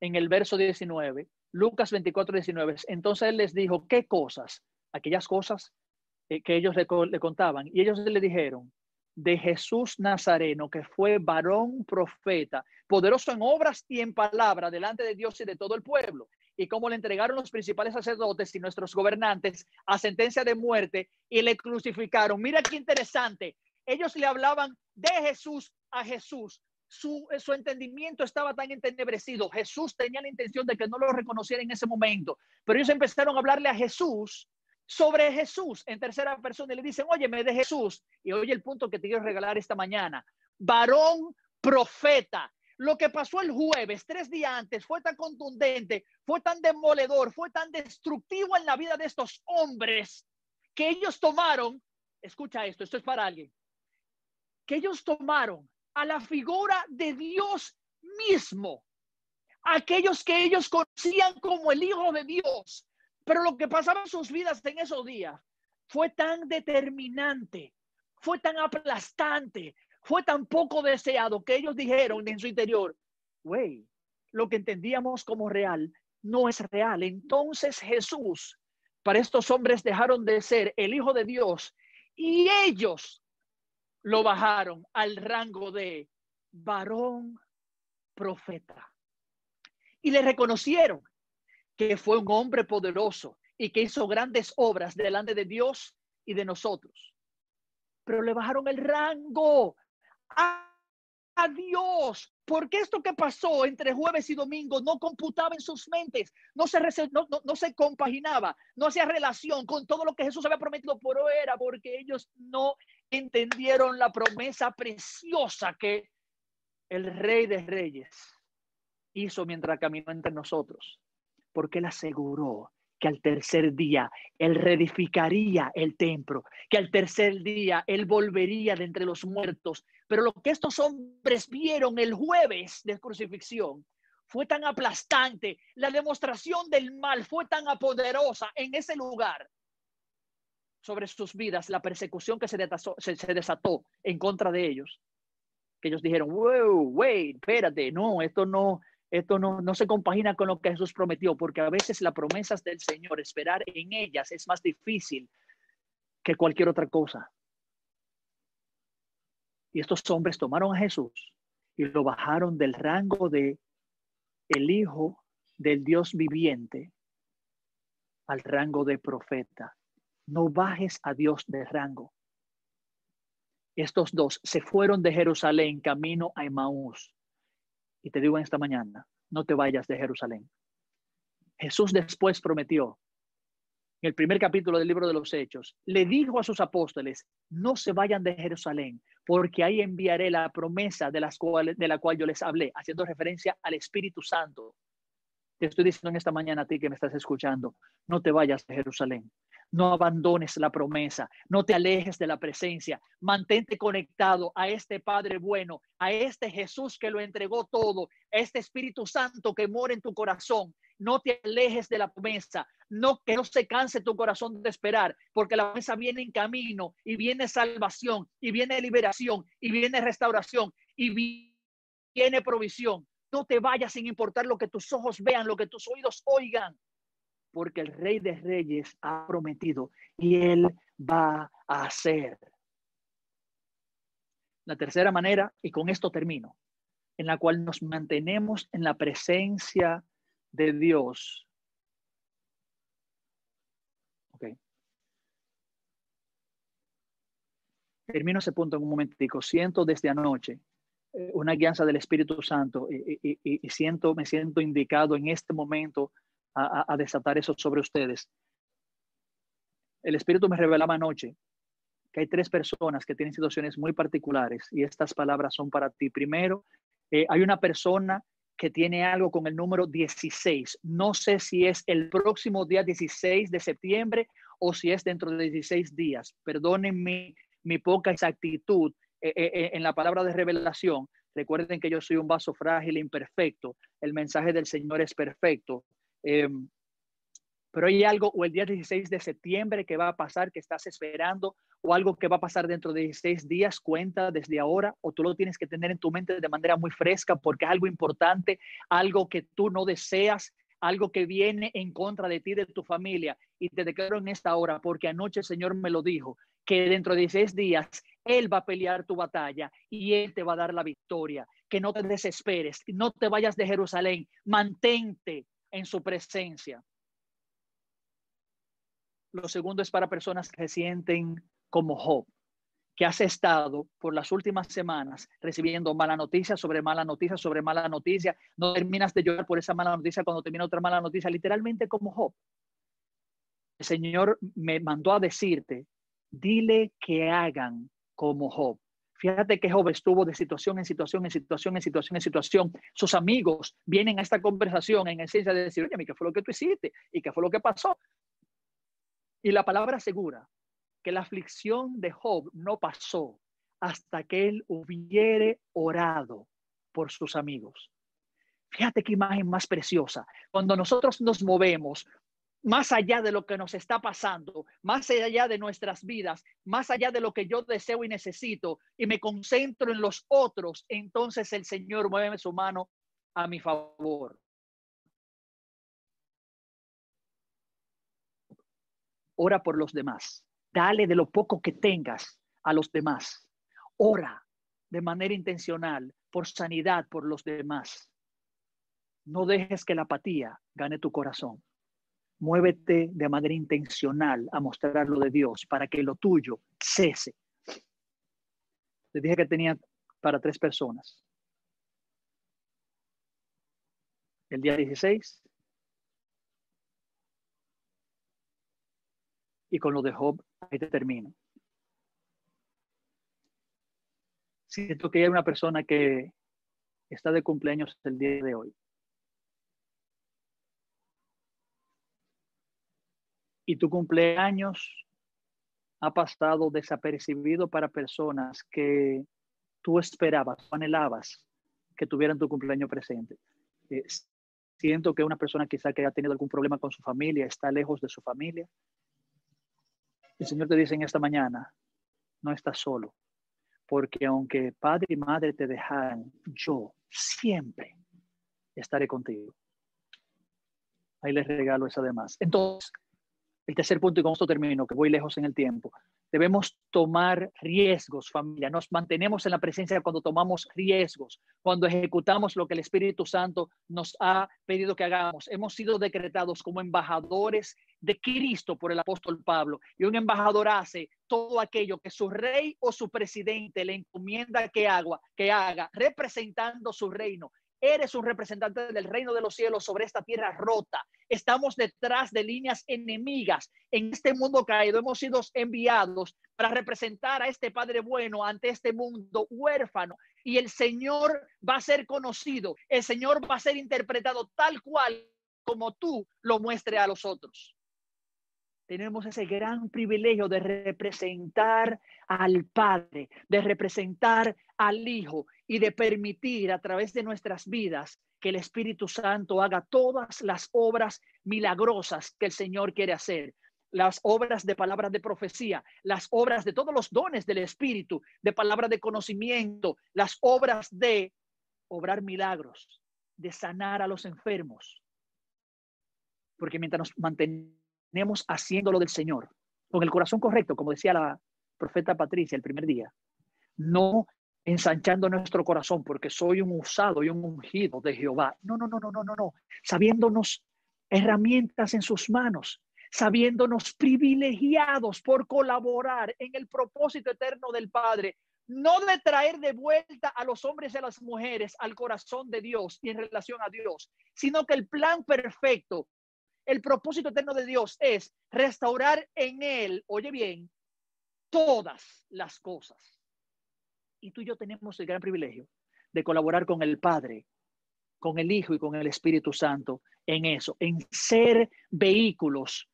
en el verso 19, Lucas 24, 19, entonces él les dijo, ¿qué cosas? Aquellas cosas eh, que ellos le, le contaban. Y ellos le dijeron, de Jesús Nazareno, que fue varón profeta, poderoso en obras y en palabra delante de Dios y de todo el pueblo. Y como le entregaron los principales sacerdotes y nuestros gobernantes a sentencia de muerte y le crucificaron. Mira qué interesante. Ellos le hablaban de Jesús a Jesús. Su, su entendimiento estaba tan entenebrecido. Jesús tenía la intención de que no lo reconociera en ese momento. Pero ellos empezaron a hablarle a Jesús sobre Jesús en tercera persona y le dicen, óyeme de Jesús. Y oye el punto que te quiero regalar esta mañana. Varón profeta. Lo que pasó el jueves, tres días antes, fue tan contundente, fue tan demoledor, fue tan destructivo en la vida de estos hombres que ellos tomaron, escucha esto, esto es para alguien, que ellos tomaron a la figura de Dios mismo, aquellos que ellos conocían como el Hijo de Dios, pero lo que pasaba en sus vidas en esos días fue tan determinante, fue tan aplastante, fue tan poco deseado que ellos dijeron en su interior, güey, lo que entendíamos como real no es real. Entonces Jesús, para estos hombres dejaron de ser el Hijo de Dios y ellos lo bajaron al rango de varón profeta. Y le reconocieron que fue un hombre poderoso y que hizo grandes obras delante de Dios y de nosotros. Pero le bajaron el rango a, Dios, porque esto que pasó entre jueves y domingo no computaba en sus mentes, no se, no, no, se compaginaba, no hacía relación con todo lo que Jesús había prometido, por era porque ellos no entendieron la promesa preciosa que el Rey de Reyes hizo mientras caminó entre nosotros, porque él aseguró que al tercer día él reedificaría el templo, que al tercer día él volvería de entre los muertos. Pero lo que estos hombres vieron el jueves de crucifixión fue tan aplastante, la demostración del mal fue tan poderosa en ese lugar sobre sus vidas, la persecución que se desató, en contra de ellos, que ellos dijeron, wow, wait, espérate, no, esto no, esto no, no se compagina con lo que Jesús prometió, porque a veces las promesas del Señor, esperar en ellas es más difícil que cualquier otra cosa. Y estos hombres tomaron a Jesús y lo bajaron del rango de el Hijo del Dios viviente al rango de profeta. No bajes a Dios de rango. Estos dos se fueron de Jerusalén camino a Emaús y te digo en esta mañana, no te vayas de Jerusalén. Jesús después prometió, en el primer capítulo del libro de los Hechos, le dijo a sus apóstoles, no se vayan de Jerusalén, porque ahí enviaré la promesa de, de la cual yo les hablé, haciendo referencia al Espíritu Santo. Te estoy diciendo en esta mañana a ti que me estás escuchando, no te vayas de Jerusalén. No abandones la promesa, no te alejes de la presencia, mantente conectado a este Padre bueno, a este Jesús que lo entregó todo, a este Espíritu Santo que mora en tu corazón. No te alejes de la promesa, no que no se canse tu corazón de esperar, porque la promesa viene en camino y viene salvación y viene liberación y viene restauración y viene provisión. No te vayas sin importar lo que tus ojos vean, lo que tus oídos oigan porque el Rey de Reyes ha prometido y Él va a hacer. La tercera manera, y con esto termino, en la cual nos mantenemos en la presencia de Dios. Ok. Termino ese punto en un momentico. Siento desde anoche eh, una guianza del Espíritu Santo y, y siento, me siento indicado en este momento a, desatar eso sobre ustedes. El Espíritu me revelaba anoche que hay tres personas que tienen situaciones muy particulares y estas palabras son para ti. Primero, eh, hay una persona que tiene algo con el número 16. No sé si es el próximo día 16 de septiembre o si es dentro de 16 días. Perdonen mi, poca exactitud eh, eh, en la palabra de revelación. Recuerden que yo soy un vaso frágil e imperfecto. El mensaje del Señor es perfecto. Em, pero hay algo, o el día 16 de septiembre que va a pasar, que estás esperando, o algo que va a pasar dentro de 16 días, cuenta desde ahora, o tú lo tienes que tener en tu mente de manera muy fresca, porque es algo importante, algo que tú no deseas, algo que viene en contra de ti, de tu familia. Y te declaro en esta hora, porque anoche el Señor me lo dijo, que dentro de 16 días Él va a pelear tu batalla y Él te va a dar la victoria. Que no te desesperes, no te vayas de Jerusalén, mantente en su presencia. Lo segundo es para personas que se sienten como Job, que has estado por las últimas semanas recibiendo mala noticia sobre mala noticia sobre mala noticia. No terminas de llorar por esa mala noticia cuando termina otra mala noticia, literalmente como Job. el Señor me mandó a decirte, dile que hagan como Job. Fíjate que Job estuvo de situación en situación, en situación, en situación, en situación. Sus amigos vienen a esta conversación en esencia de decir, oye, ¿qué fue lo que tú hiciste? ¿Y qué fue lo que pasó? Y la palabra asegura que la aflicción de Job no pasó hasta que él hubiere orado por sus amigos. Fíjate qué imagen más preciosa. Cuando nosotros nos movemos más allá de lo que nos está pasando, más allá de nuestras vidas, más allá de lo que yo deseo y necesito, y me concentro en los otros, entonces el Señor mueve su mano a mi favor. Ora por los demás. Dale de lo poco que tengas a los demás. Ora de manera intencional por sanidad por los demás. No dejes que la apatía gane tu corazón. Muévete de manera intencional a mostrar lo de Dios para que lo tuyo cese. Les dije que tenía para tres personas. El día 16. Y con lo de Job, ahí te termino. Siento que hay una persona que está de cumpleaños el día de hoy. Y tu cumpleaños ha pasado desapercibido para personas que tú esperabas, tú anhelabas que tuvieran tu cumpleaños presente. Eh, siento que una persona quizá que haya tenido algún problema con su familia, está lejos de su familia. El Señor te dice en esta mañana, no estás solo, porque aunque padre y madre te dejan, yo siempre estaré contigo. Ahí les regalo eso además. Entonces, el tercer punto, y con esto termino, que voy lejos en el tiempo. Debemos tomar riesgos, familia. Nos mantenemos en la presencia cuando tomamos riesgos, cuando ejecutamos lo que el Espíritu Santo nos ha pedido que hagamos. Hemos sido decretados como embajadores de Cristo por el apóstol Pablo. Y un embajador hace todo aquello que su rey o su presidente le encomienda que haga, que haga representando su reino. Eres un representante del reino de los cielos sobre esta tierra rota. Estamos detrás de líneas enemigas. En este mundo caído hemos sido enviados para representar a este Padre bueno ante este mundo huérfano. Y el Señor va a ser conocido. El Señor va a ser interpretado tal cual como tú lo muestres a los otros tenemos ese gran privilegio de representar al Padre, de representar al Hijo y de permitir a través de nuestras vidas que el Espíritu Santo haga todas las obras milagrosas que el Señor quiere hacer. Las obras de palabras de profecía, las obras de todos los dones del Espíritu, de palabras de conocimiento, las obras de obrar milagros, de sanar a los enfermos. Porque mientras nos mantenemos haciéndolo del Señor, con el corazón correcto, como decía la profeta Patricia el primer día, no ensanchando nuestro corazón porque soy un usado y un ungido de Jehová. No, no, no, no, no, no, no. Sabiéndonos herramientas en sus manos, sabiéndonos privilegiados por colaborar en el propósito eterno del Padre, no de traer de vuelta a los hombres y a las mujeres al corazón de Dios y en relación a Dios, sino que el plan perfecto, el propósito eterno de Dios es restaurar en Él, oye bien, todas las cosas. Y tú y yo tenemos el gran privilegio de colaborar con el Padre, con el Hijo y con el Espíritu Santo en eso, en ser vehículos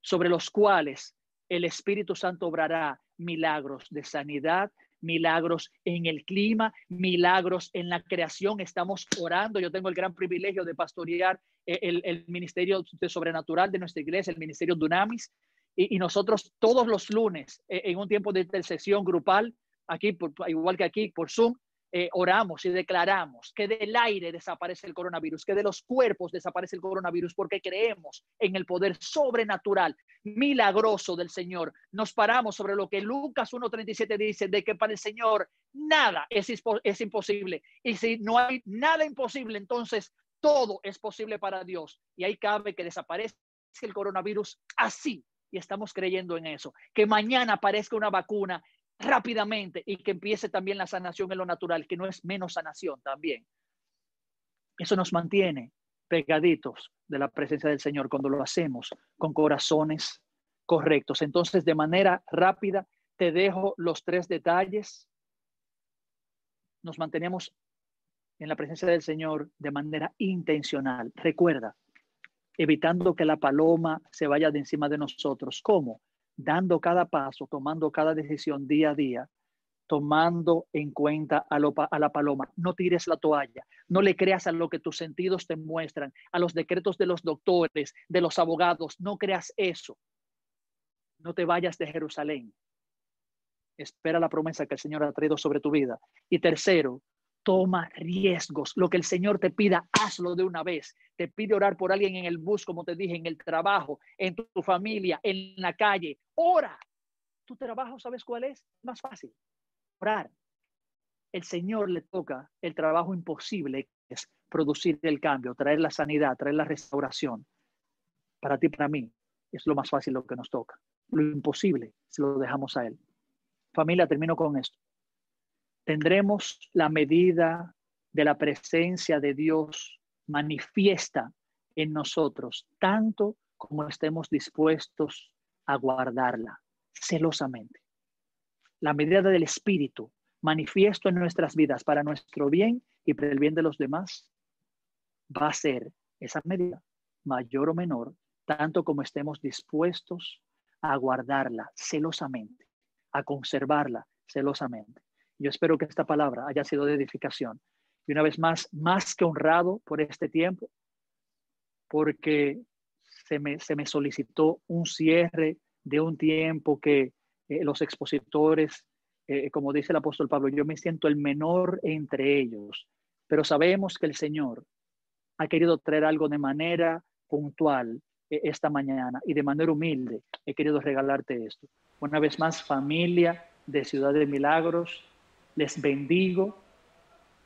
sobre los cuales el Espíritu Santo obrará milagros de sanidad, milagros en el clima, milagros en la creación. Estamos orando. Yo tengo el gran privilegio de pastorear eh, el, ministerio de sobrenatural de nuestra iglesia, el ministerio Dunamis. Y, nosotros todos los lunes, eh, en un tiempo de intercesión grupal, aquí, igual que aquí, por Zoom, eh, oramos y declaramos que del aire desaparece el coronavirus, que de los cuerpos desaparece el coronavirus, porque creemos en el poder sobrenatural, milagroso del Señor. Nos paramos sobre lo que Lucas 1.37 dice, de que para el Señor nada es, es imposible. Y si no hay nada imposible, entonces todo es posible para Dios. Y ahí cabe que desaparezca el coronavirus así. Y estamos creyendo en eso. Que mañana aparezca una vacuna rápidamente y que empiece también la sanación en lo natural, que no es menos sanación también. Eso nos mantiene pegaditos de la presencia del Señor cuando lo hacemos con corazones correctos. Entonces, de manera rápida, te dejo los tres detalles. Nos mantenemos en la presencia del Señor de manera intencional. Recuerda, evitando que la paloma se vaya de encima de nosotros. ¿Cómo? Dando cada paso, tomando cada decisión día a día, tomando en cuenta a, a, la paloma. No tires la toalla, no le creas a lo que tus sentidos te muestran, a los decretos de los doctores, de los abogados, no creas eso. No te vayas de Jerusalén. Espera la promesa que el Señor ha traído sobre tu vida. Y tercero, toma riesgos. Lo que el Señor te pida, hazlo de una vez. Te pide orar por alguien en el bus, como te dije, en el trabajo, en tu, familia, en la calle. Ora. Tu trabajo, ¿sabes cuál es? Más fácil. Orar. El Señor le toca el trabajo imposible, que es producir el cambio, traer la sanidad, traer la restauración. Para ti, para mí, es lo más fácil lo que nos toca. Lo imposible se lo dejamos a Él. Familia, termino con esto tendremos la medida de la presencia de Dios manifiesta en nosotros, tanto como estemos dispuestos a guardarla celosamente. La medida del Espíritu manifiesto en nuestras vidas para nuestro bien y para el bien de los demás va a ser esa medida, mayor o menor, tanto como estemos dispuestos a guardarla celosamente, a conservarla celosamente. Yo espero que esta palabra haya sido de edificación. Y una vez más, más que honrado por este tiempo, porque se me, se me solicitó un cierre de un tiempo que eh, los expositores, eh, como dice el apóstol Pablo, yo me siento el menor entre ellos, pero sabemos que el Señor ha querido traer algo de manera puntual eh, esta mañana y de manera humilde he querido regalarte esto. Una vez más, familia de Ciudad de Milagros, les bendigo.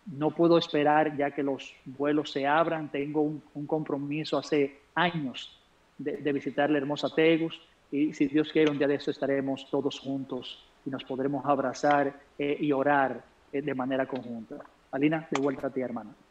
No puedo esperar ya que los vuelos se abran. Tengo un, compromiso hace años de, visitar la hermosa Tegus y si Dios quiere un día de eso estaremos todos juntos y nos podremos abrazar eh, y orar eh, de manera conjunta. Alina, de vuelta a ti, hermana.